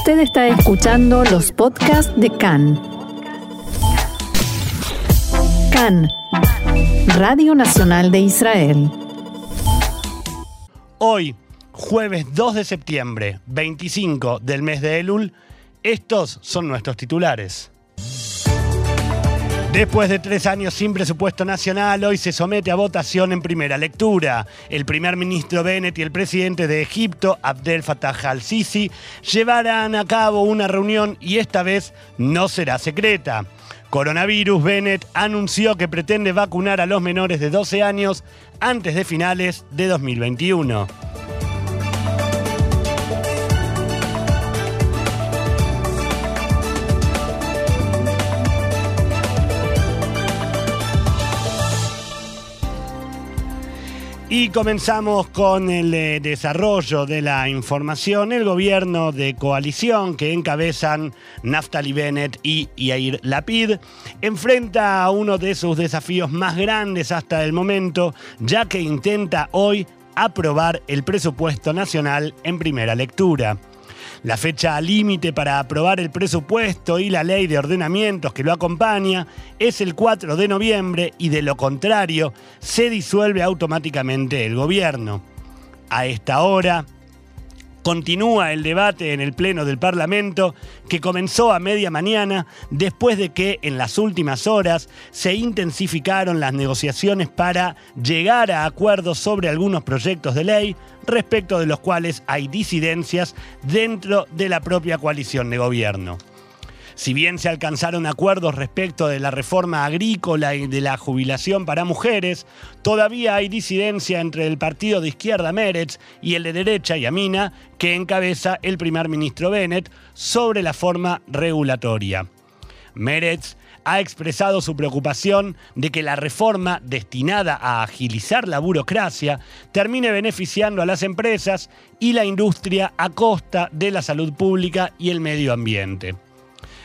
Usted está escuchando los podcasts de CAN. CAN, Radio Nacional de Israel. Hoy, jueves 2 de septiembre, 25 del mes de Elul, estos son nuestros titulares. Después de tres años sin presupuesto nacional, hoy se somete a votación en primera lectura. El primer ministro Bennett y el presidente de Egipto, Abdel Fattah al-Sisi, llevarán a cabo una reunión y esta vez no será secreta. Coronavirus, Bennett anunció que pretende vacunar a los menores de 12 años antes de finales de 2021. Y comenzamos con el eh, desarrollo de la información. El gobierno de coalición que encabezan Naftali Bennett y Yair Lapid enfrenta a uno de sus desafíos más grandes hasta el momento, ya que intenta hoy aprobar el presupuesto nacional en primera lectura. La fecha límite para aprobar el presupuesto y la ley de ordenamientos que lo acompaña es el 4 de noviembre y de lo contrario se disuelve automáticamente el gobierno. A esta hora, Continúa el debate en el Pleno del Parlamento que comenzó a media mañana después de que en las últimas horas se intensificaron las negociaciones para llegar a acuerdos sobre algunos proyectos de ley respecto de los cuales hay disidencias dentro de la propia coalición de gobierno. Si bien se alcanzaron acuerdos respecto de la reforma agrícola y de la jubilación para mujeres, todavía hay disidencia entre el partido de izquierda Meretz y el de derecha Yamina, que encabeza el primer ministro Bennett, sobre la forma regulatoria. Meretz ha expresado su preocupación de que la reforma destinada a agilizar la burocracia termine beneficiando a las empresas y la industria a costa de la salud pública y el medio ambiente.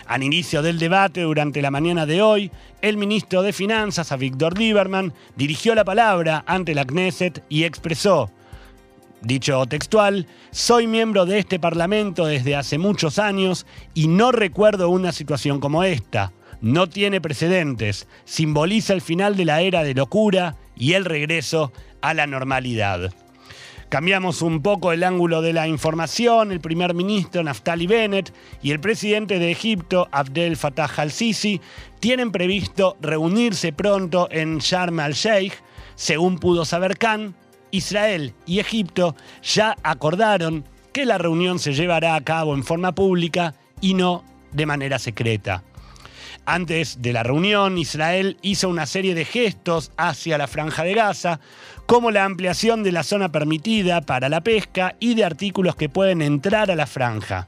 Al inicio del debate durante la mañana de hoy, el ministro de Finanzas, a Víctor Lieberman, dirigió la palabra ante la Knesset y expresó, dicho textual, soy miembro de este Parlamento desde hace muchos años y no recuerdo una situación como esta. No tiene precedentes, simboliza el final de la era de locura y el regreso a la normalidad. Cambiamos un poco el ángulo de la información. El primer ministro Naftali Bennett y el presidente de Egipto, Abdel Fattah al-Sisi, tienen previsto reunirse pronto en Sharm el-Sheikh. Según pudo saber Khan, Israel y Egipto ya acordaron que la reunión se llevará a cabo en forma pública y no de manera secreta. Antes de la reunión, Israel hizo una serie de gestos hacia la franja de Gaza, como la ampliación de la zona permitida para la pesca y de artículos que pueden entrar a la franja.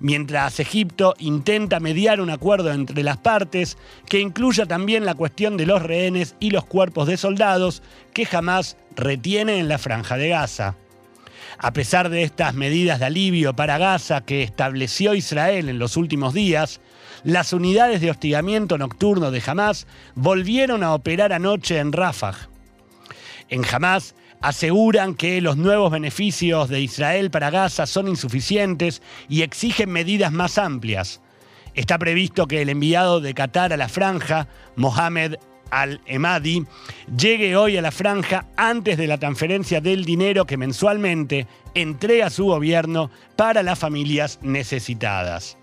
Mientras Egipto intenta mediar un acuerdo entre las partes que incluya también la cuestión de los rehenes y los cuerpos de soldados que jamás retiene en la franja de Gaza. A pesar de estas medidas de alivio para Gaza que estableció Israel en los últimos días, las unidades de hostigamiento nocturno de Hamas volvieron a operar anoche en Rafah. En Hamas aseguran que los nuevos beneficios de Israel para Gaza son insuficientes y exigen medidas más amplias. Está previsto que el enviado de Qatar a la franja, Mohamed al-Emadi, llegue hoy a la franja antes de la transferencia del dinero que mensualmente entrega su gobierno para las familias necesitadas.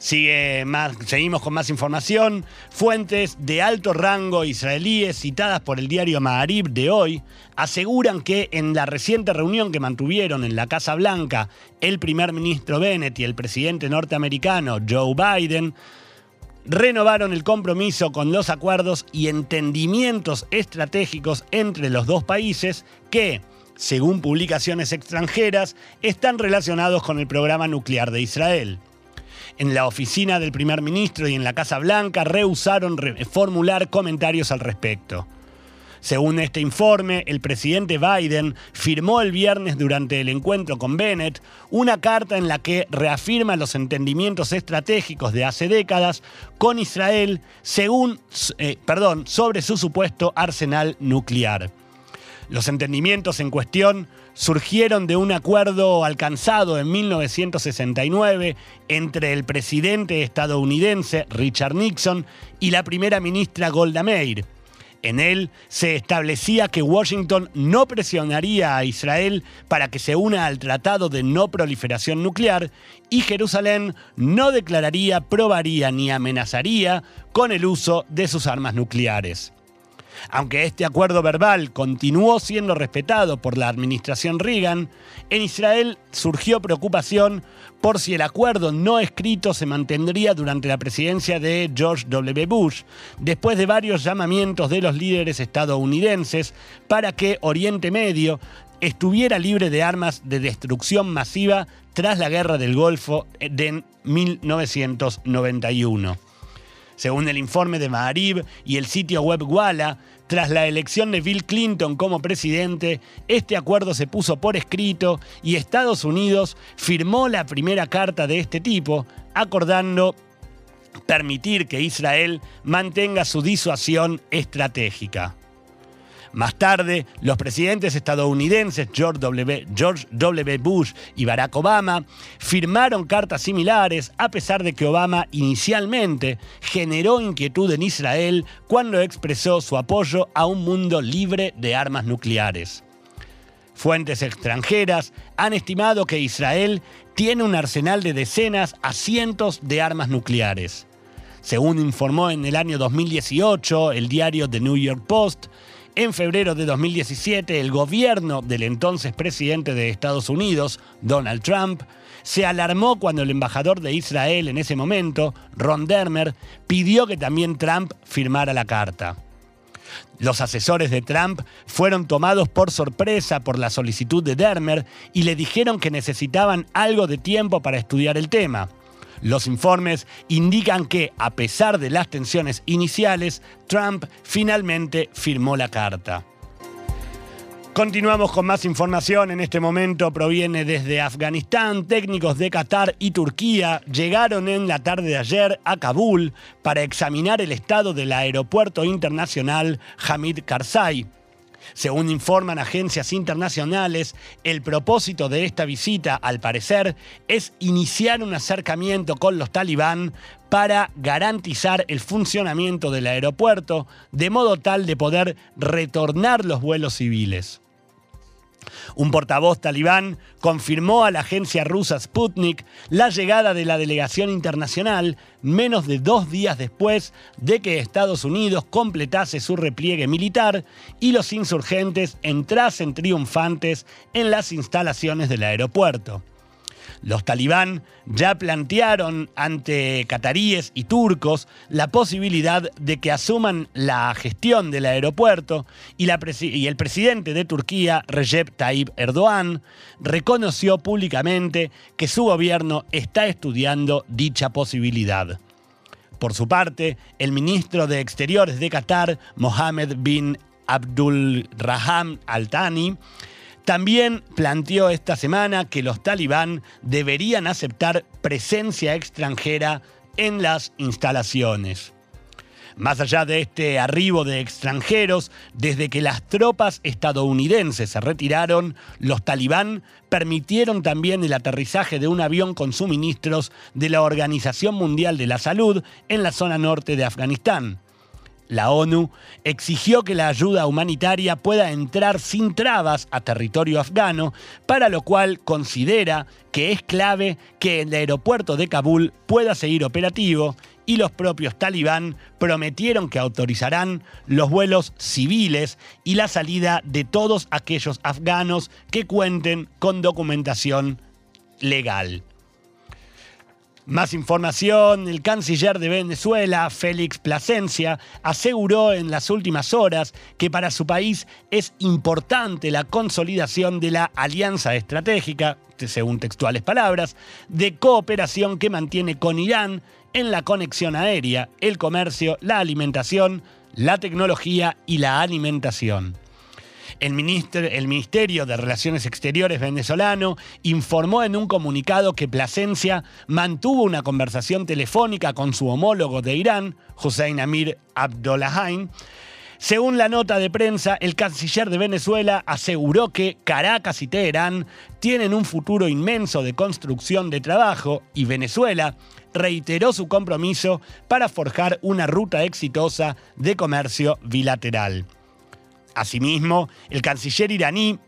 Sigue más, seguimos con más información. Fuentes de alto rango israelíes citadas por el diario Maharib de hoy aseguran que en la reciente reunión que mantuvieron en la Casa Blanca el primer ministro Bennett y el presidente norteamericano Joe Biden renovaron el compromiso con los acuerdos y entendimientos estratégicos entre los dos países que, según publicaciones extranjeras, están relacionados con el programa nuclear de Israel. En la oficina del primer ministro y en la Casa Blanca rehusaron formular comentarios al respecto. Según este informe, el presidente Biden firmó el viernes durante el encuentro con Bennett una carta en la que reafirma los entendimientos estratégicos de hace décadas con Israel según, eh, perdón, sobre su supuesto arsenal nuclear. Los entendimientos en cuestión surgieron de un acuerdo alcanzado en 1969 entre el presidente estadounidense Richard Nixon y la primera ministra Golda Meir. En él se establecía que Washington no presionaría a Israel para que se una al Tratado de No Proliferación Nuclear y Jerusalén no declararía, probaría ni amenazaría con el uso de sus armas nucleares. Aunque este acuerdo verbal continuó siendo respetado por la administración Reagan, en Israel surgió preocupación por si el acuerdo no escrito se mantendría durante la presidencia de George W. Bush, después de varios llamamientos de los líderes estadounidenses para que Oriente Medio estuviera libre de armas de destrucción masiva tras la Guerra del Golfo de 1991. Según el informe de Maharib y el sitio web Walla, tras la elección de Bill Clinton como presidente, este acuerdo se puso por escrito y Estados Unidos firmó la primera carta de este tipo, acordando permitir que Israel mantenga su disuasión estratégica. Más tarde, los presidentes estadounidenses George W. Bush y Barack Obama firmaron cartas similares a pesar de que Obama inicialmente generó inquietud en Israel cuando expresó su apoyo a un mundo libre de armas nucleares. Fuentes extranjeras han estimado que Israel tiene un arsenal de decenas a cientos de armas nucleares. Según informó en el año 2018 el diario The New York Post, en febrero de 2017, el gobierno del entonces presidente de Estados Unidos, Donald Trump, se alarmó cuando el embajador de Israel en ese momento, Ron Dermer, pidió que también Trump firmara la carta. Los asesores de Trump fueron tomados por sorpresa por la solicitud de Dermer y le dijeron que necesitaban algo de tiempo para estudiar el tema. Los informes indican que, a pesar de las tensiones iniciales, Trump finalmente firmó la carta. Continuamos con más información. En este momento proviene desde Afganistán. Técnicos de Qatar y Turquía llegaron en la tarde de ayer a Kabul para examinar el estado del aeropuerto internacional Hamid Karzai. Según informan agencias internacionales, el propósito de esta visita, al parecer, es iniciar un acercamiento con los talibán para garantizar el funcionamiento del aeropuerto, de modo tal de poder retornar los vuelos civiles. Un portavoz talibán confirmó a la agencia rusa Sputnik la llegada de la delegación internacional menos de dos días después de que Estados Unidos completase su repliegue militar y los insurgentes entrasen triunfantes en las instalaciones del aeropuerto. Los talibán ya plantearon ante cataríes y turcos la posibilidad de que asuman la gestión del aeropuerto y, el presidente de Turquía, Recep Tayyip Erdogan, reconoció públicamente que su gobierno está estudiando dicha posibilidad. Por su parte, el ministro de Exteriores de Qatar, Mohammed bin Abdul Raham Al Thani, también planteó esta semana que los talibán deberían aceptar presencia extranjera en las instalaciones. Más allá de este arribo de extranjeros, desde que las tropas estadounidenses se retiraron, los talibán permitieron también el aterrizaje de un avión con suministros de la Organización Mundial de la Salud en la zona norte de Afganistán la ONU exigió que la ayuda humanitaria pueda entrar sin trabas a territorio afgano, para lo cual considera que es clave que el aeropuerto de Kabul pueda seguir operativo y los propios talibán prometieron que autorizarán los vuelos civiles y la salida de todos aquellos afganos que cuenten con documentación legal. Más información, el canciller de Venezuela, Félix Plasencia, aseguró en las últimas horas que para su país es importante la consolidación de la alianza estratégica, según textuales palabras, de cooperación que mantiene con Irán en la conexión aérea, el comercio, la alimentación, la tecnología y la alimentación. El, Ministerio de Relaciones Exteriores venezolano informó en un comunicado que Plasencia mantuvo una conversación telefónica con su homólogo de Irán, Hussein Amir Abdollahain, Según la nota de prensa, el canciller de Venezuela aseguró que Caracas y Teherán tienen un futuro inmenso de construcción de trabajo y Venezuela reiteró su compromiso para forjar una ruta exitosa de comercio bilateral. Asimismo, el canciller iraní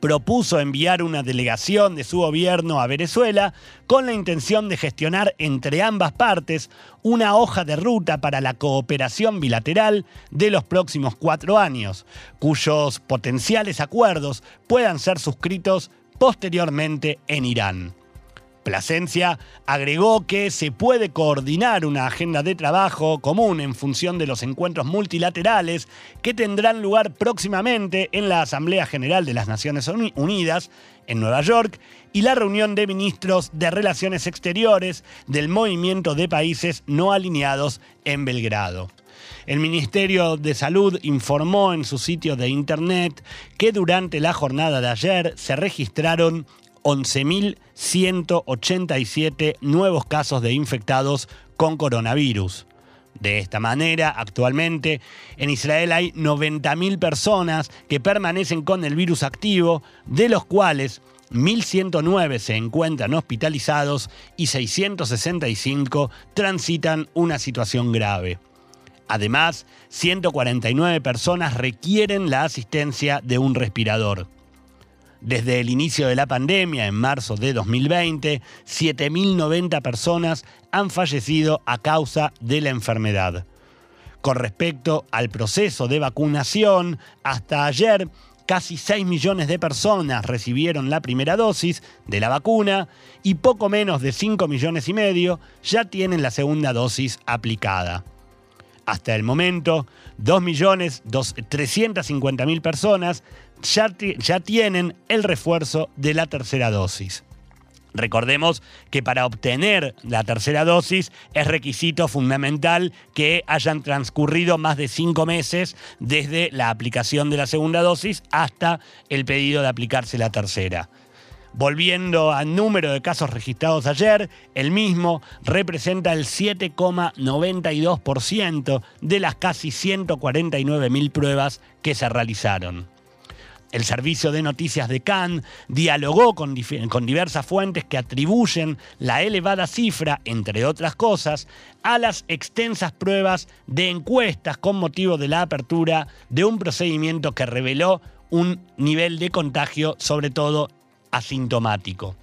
propuso enviar una delegación de su gobierno a Venezuela con la intención de gestionar entre ambas partes una hoja de ruta para la cooperación bilateral de los próximos cuatro años, cuyos potenciales acuerdos puedan ser suscritos posteriormente en Irán. Plasencia agregó que se puede coordinar una agenda de trabajo común en función de los encuentros multilaterales que tendrán lugar próximamente en la Asamblea General de las Naciones Unidas en Nueva York y la reunión de ministros de Relaciones Exteriores del Movimiento de Países No Alineados en Belgrado. El Ministerio de Salud informó en su sitio de internet que durante la jornada de ayer se registraron 11.187 nuevos casos de infectados con coronavirus. De esta manera, actualmente en Israel hay 90.000 personas que permanecen con el virus activo, de los cuales 1.109 se encuentran hospitalizados y 665 transitan una situación grave. Además, 149 personas requieren la asistencia de un respirador. Desde el inicio de la pandemia, en marzo de 2020, 7.090 personas han fallecido a causa de la enfermedad. Con respecto al proceso de vacunación, hasta ayer casi 6 millones de personas recibieron la primera dosis de la vacuna y poco menos de 5 millones y medio ya tienen la segunda dosis aplicada. Hasta el momento, 2.350.000 personas ya, tienen el refuerzo de la tercera dosis. Recordemos que para obtener la tercera dosis es requisito fundamental que hayan transcurrido más de cinco meses desde la aplicación de la segunda dosis hasta el pedido de aplicarse la tercera. Volviendo al número de casos registrados ayer, el mismo representa el 7,92% de las casi 149.000 pruebas que se realizaron. El servicio de noticias de Cannes dialogó con, diversas fuentes que atribuyen la elevada cifra, entre otras cosas, a las extensas pruebas de encuestas con motivo de la apertura de un procedimiento que reveló un nivel de contagio, sobre todo asintomático.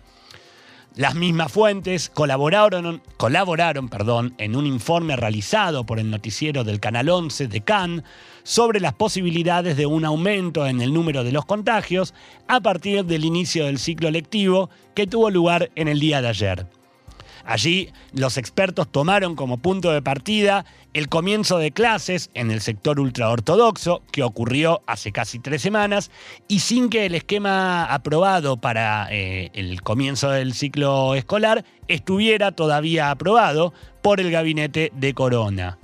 Las mismas fuentes colaboraron, colaboraron perdón, en un informe realizado por el noticiero del Canal 11 de Cannes sobre las posibilidades de un aumento en el número de los contagios a partir del inicio del ciclo lectivo que tuvo lugar en el día de ayer. Allí los expertos tomaron como punto de partida el comienzo de clases en el sector ultraortodoxo, que ocurrió hace casi tres semanas, y sin que el esquema aprobado para eh, el comienzo del ciclo escolar estuviera todavía aprobado por el gabinete de Corona.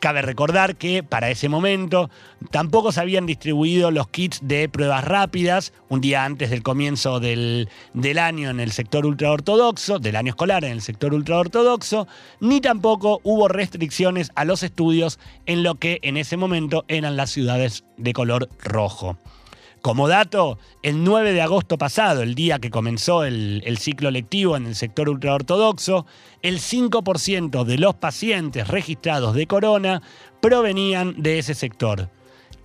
Cabe recordar que para ese momento tampoco se habían distribuido los kits de pruebas rápidas un día antes del comienzo del, del año en el sector ultraortodoxo, del año escolar en el sector ultraortodoxo, ni tampoco hubo restricciones a los estudios en lo que en ese momento eran las ciudades de color rojo. Como dato, el 9 de agosto pasado, el día que comenzó el, ciclo lectivo en el sector ultraortodoxo, el 5% de los pacientes registrados de corona provenían de ese sector.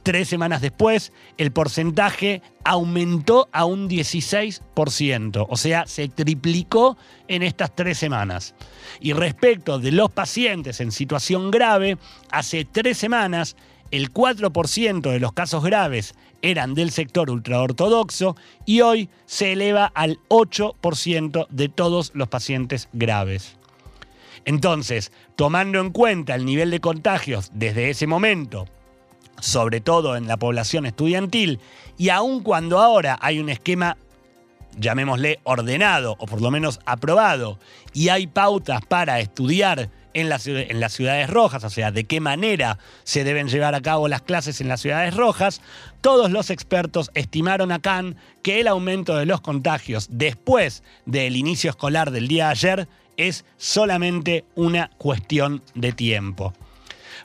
Tres semanas después, el porcentaje aumentó a un 16%, o sea, se triplicó en estas tres semanas. Y respecto de los pacientes en situación grave, hace tres semanas el 4% de los casos graves eran del sector ultraortodoxo y hoy se eleva al 8% de todos los pacientes graves. Entonces, tomando en cuenta el nivel de contagios desde ese momento, sobre todo en la población estudiantil, y aun cuando ahora hay un esquema, llamémosle ordenado o por lo menos aprobado, y hay pautas para estudiar en, las ciudades rojas, o sea, de qué manera se deben llevar a cabo las clases en las ciudades rojas, todos los expertos estimaron acá que el aumento de los contagios después del inicio escolar del día de ayer es solamente una cuestión de tiempo.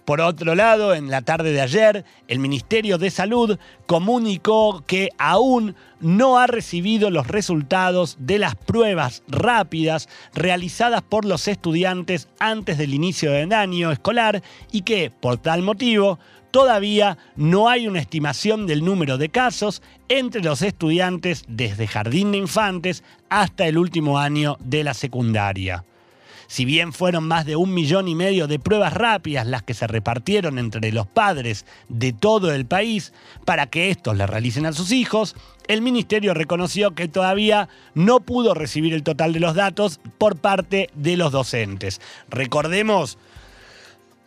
Por otro lado, en la tarde de ayer, el Ministerio de Salud comunicó que aún no ha recibido los resultados de las pruebas rápidas realizadas por los estudiantes antes del inicio del año escolar y que, por tal motivo, todavía no hay una estimación del número de casos entre los estudiantes desde jardín de infantes hasta el último año de la secundaria. Si bien fueron más de un millón y medio de pruebas rápidas las que se repartieron entre los padres de todo el país para que estos le realicen a sus hijos, el ministerio reconoció que todavía no pudo recibir el total de los datos por parte de los docentes. Recordemos,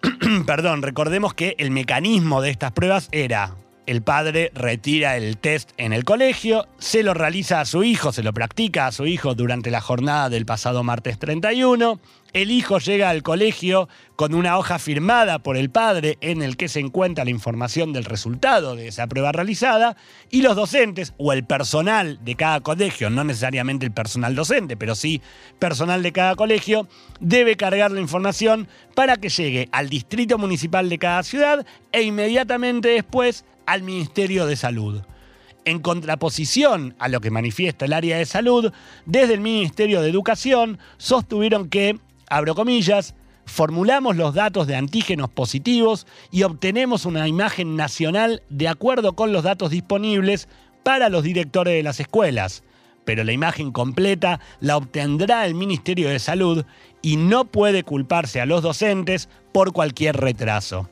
perdón, recordemos que el mecanismo de estas pruebas era el padre retira el test en el colegio, se lo realiza a su hijo, se lo practica a su hijo durante la jornada del pasado martes 31. El hijo llega al colegio con una hoja firmada por el padre en el que se encuentra la información del resultado de esa prueba realizada y los docentes o el personal de cada colegio, no necesariamente el personal docente, pero sí personal de cada colegio, debe cargar la información para que llegue al distrito municipal de cada ciudad e inmediatamente después al Ministerio de Salud. En contraposición a lo que manifiesta el área de salud, desde el Ministerio de Educación sostuvieron que, abro comillas, formulamos los datos de antígenos positivos y obtenemos una imagen nacional de acuerdo con los datos disponibles para los directores de las escuelas. Pero la imagen completa la obtendrá el Ministerio de Salud y no puede culparse a los docentes por cualquier retraso.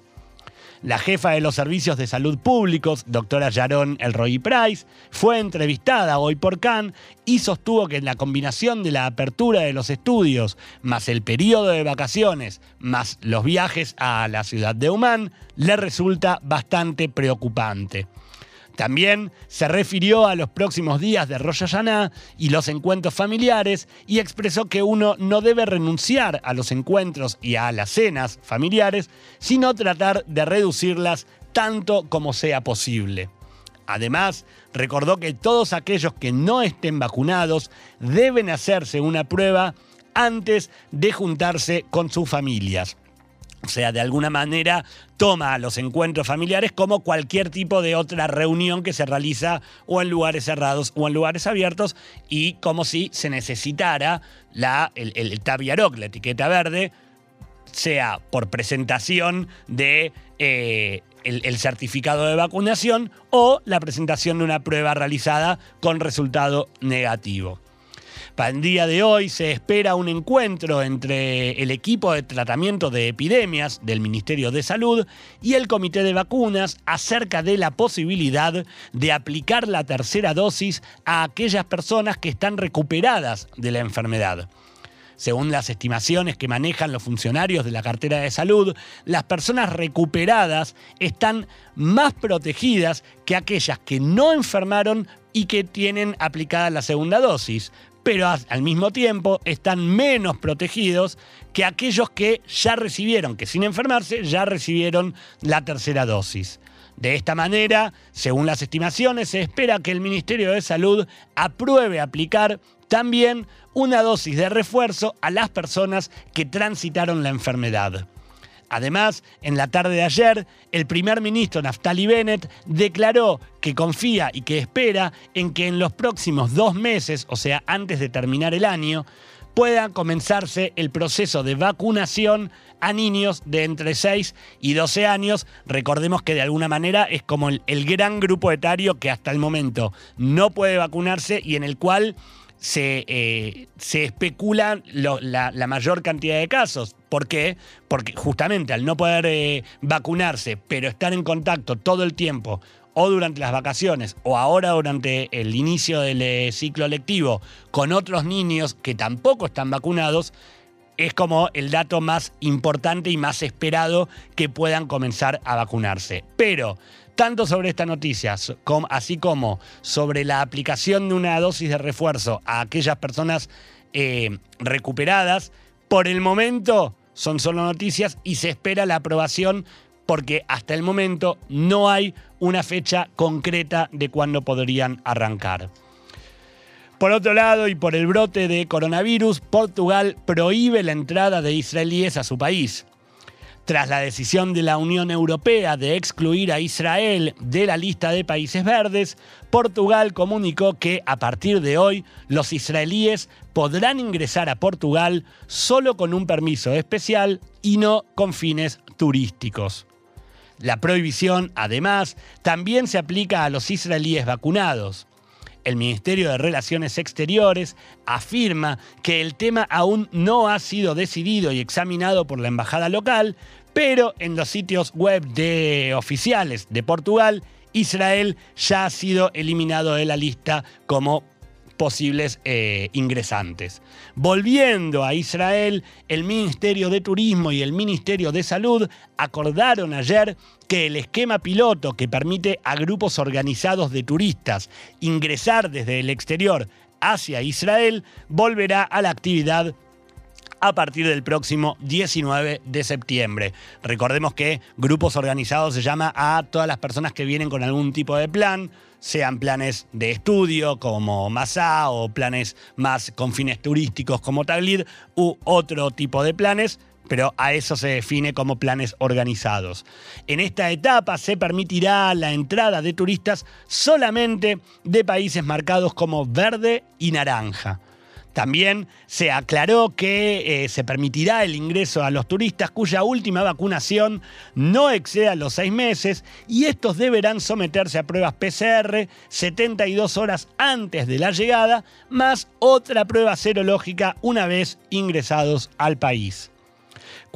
La jefa de los servicios de salud públicos, doctora Sharon Elroy Price, fue entrevistada hoy por Cannes y sostuvo que la combinación de la apertura de los estudios, más el periodo de vacaciones, más los viajes a la ciudad de Humán, le resulta bastante preocupante. También se refirió a los próximos días de Rosh Hashanah y los encuentros familiares y expresó que uno no debe renunciar a los encuentros y a las cenas familiares, sino tratar de reducirlas tanto como sea posible. Además, recordó que todos aquellos que no estén vacunados deben hacerse una prueba antes de juntarse con sus familias. O sea, de alguna manera toma los encuentros familiares como cualquier tipo de otra reunión que se realiza o en lugares cerrados o en lugares abiertos y como si se necesitara la, el, el la etiqueta verde, sea por presentación de eh, el, certificado de vacunación o la presentación de una prueba realizada con resultado negativo. Para el día de hoy se espera un encuentro entre el equipo de tratamiento de epidemias del Ministerio de Salud y el Comité de Vacunas acerca de la posibilidad de aplicar la tercera dosis a aquellas personas que están recuperadas de la enfermedad. Según las estimaciones que manejan los funcionarios de la cartera de salud, las personas recuperadas están más protegidas que aquellas que no enfermaron y que tienen aplicada la segunda dosis pero al mismo tiempo están menos protegidos que aquellos que ya recibieron, que sin enfermarse, ya recibieron la tercera dosis. De esta manera, según las estimaciones, se espera que el Ministerio de Salud apruebe aplicar también una dosis de refuerzo a las personas que transitaron la enfermedad. Además, en la tarde de ayer, el primer ministro Naftali Bennett declaró que confía y que espera en que en los próximos dos meses, o sea, antes de terminar el año, pueda comenzarse el proceso de vacunación a niños de entre 6 y 12 años. Recordemos que de alguna manera es como el, gran grupo etario que hasta el momento no puede vacunarse y en el cual se, eh, se especula la, mayor cantidad de casos. ¿Por qué? Porque justamente al no poder eh, vacunarse, pero estar en contacto todo el tiempo, o durante las vacaciones, o ahora durante el inicio del eh, ciclo lectivo, con otros niños que tampoco están vacunados, es como el dato más importante y más esperado que puedan comenzar a vacunarse. Pero tanto sobre esta noticia, así como sobre la aplicación de una dosis de refuerzo a aquellas personas eh, recuperadas, por el momento son solo noticias y se espera la aprobación porque hasta el momento no hay una fecha concreta de cuándo podrían arrancar. Por otro lado, y por el brote de coronavirus, Portugal prohíbe la entrada de israelíes a su país. Tras la decisión de la Unión Europea de excluir a Israel de la lista de países verdes, Portugal comunicó que a partir de hoy los israelíes podrán ingresar a Portugal solo con un permiso especial y no con fines turísticos. La prohibición, además, también se aplica a los israelíes vacunados. El Ministerio de Relaciones Exteriores afirma que el tema aún no ha sido decidido y examinado por la embajada local, pero en los sitios web de oficiales de Portugal, Israel ya ha sido eliminado de la lista como posibles eh, ingresantes. Volviendo a Israel, el Ministerio de Turismo y el Ministerio de Salud acordaron ayer que el esquema piloto que permite a grupos organizados de turistas ingresar desde el exterior hacia Israel volverá a la actividad a partir del próximo 19 de septiembre. Recordemos que grupos organizados se llama a todas las personas que vienen con algún tipo de plan, sean planes de estudio como Masá o planes más con fines turísticos como Taglid u otro tipo de planes, pero a eso se define como planes organizados. En esta etapa se permitirá la entrada de turistas solamente de países marcados como verde y naranja. También se aclaró que eh, se permitirá el ingreso a los turistas cuya última vacunación no exceda los seis meses y estos deberán someterse a pruebas PCR 72 horas antes de la llegada, más otra prueba serológica una vez ingresados al país.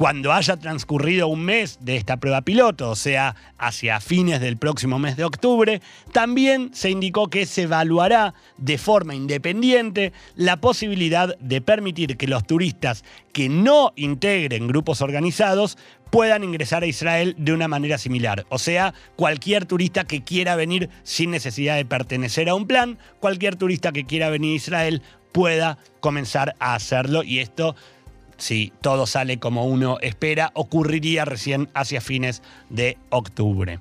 Cuando haya transcurrido un mes de esta prueba piloto, o sea, hacia fines del próximo mes de octubre, también se indicó que se evaluará de forma independiente la posibilidad de permitir que los turistas que no integren grupos organizados puedan ingresar a Israel de una manera similar. O sea, cualquier turista que quiera venir sin necesidad de pertenecer a un plan, cualquier turista que quiera venir a Israel pueda comenzar a hacerlo y esto si todo sale como uno espera, ocurriría recién hacia fines de octubre.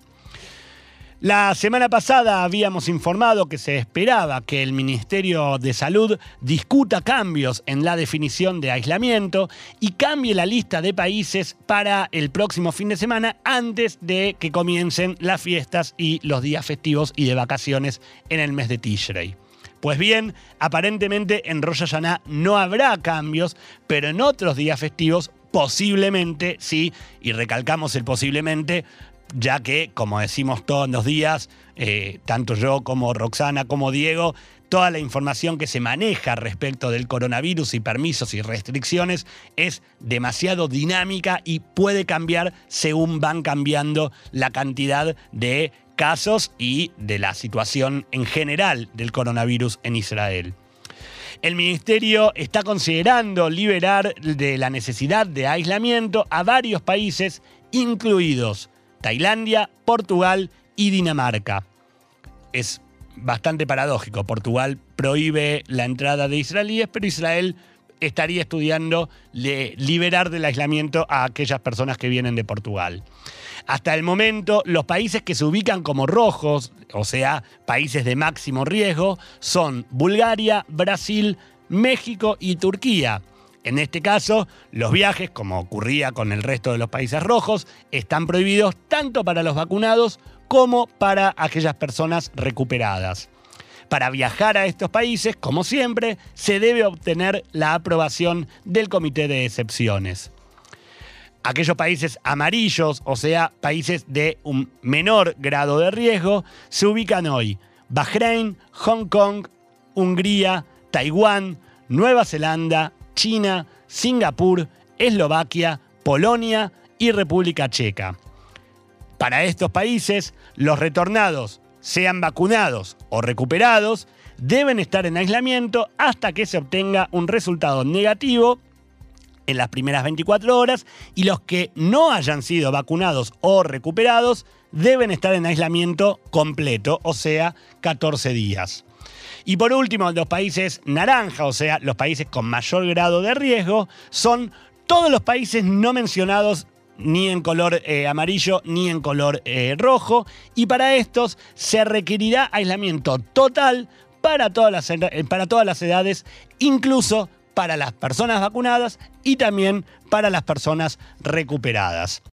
La semana pasada habíamos informado que se esperaba que el Ministerio de Salud discuta cambios en la definición de aislamiento y cambie la lista de países para el próximo fin de semana antes de que comiencen las fiestas y los días festivos y de vacaciones en el mes de Tishrei. Pues bien, aparentemente en Rosh Hashanah no habrá cambios, pero en otros días festivos posiblemente sí, y recalcamos el posiblemente, ya que, como decimos todos los días, eh, tanto yo como Roxana como Diego, toda la información que se maneja respecto del coronavirus y permisos y restricciones es demasiado dinámica y puede cambiar según van cambiando la cantidad de casos y de la situación en general del coronavirus en Israel. El ministerio está considerando liberar de la necesidad de aislamiento a varios países, incluidos Tailandia, Portugal y Dinamarca. Es bastante paradójico. Portugal prohíbe la entrada de israelíes, pero Israel estaría estudiando liberar del aislamiento a aquellas personas que vienen de Portugal. Hasta el momento, los países que se ubican como rojos, o sea, países de máximo riesgo, son Bulgaria, Brasil, México y Turquía. En este caso, los viajes, como ocurría con el resto de los países rojos, están prohibidos tanto para los vacunados como para aquellas personas recuperadas. Para viajar a estos países, como siempre, se debe obtener la aprobación del Comité de Excepciones aquellos países amarillos, o sea, países de un menor grado de riesgo, se ubican hoy Bahrein, Hong Kong, Hungría, Taiwán, Nueva Zelanda, China, Singapur, Eslovaquia, Polonia y República Checa. Para estos países, los retornados, sean vacunados o recuperados, deben estar en aislamiento hasta que se obtenga un resultado negativo en las primeras 24 horas y los que no hayan sido vacunados o recuperados deben estar en aislamiento completo, o sea, 14 días. Y por último, los países naranja, o sea, los países con mayor grado de riesgo, son todos los países no mencionados ni en color eh, amarillo ni en color eh, rojo. Y para estos se requerirá aislamiento total para todas las, para todas las edades, incluso para las personas vacunadas y también para las personas recuperadas.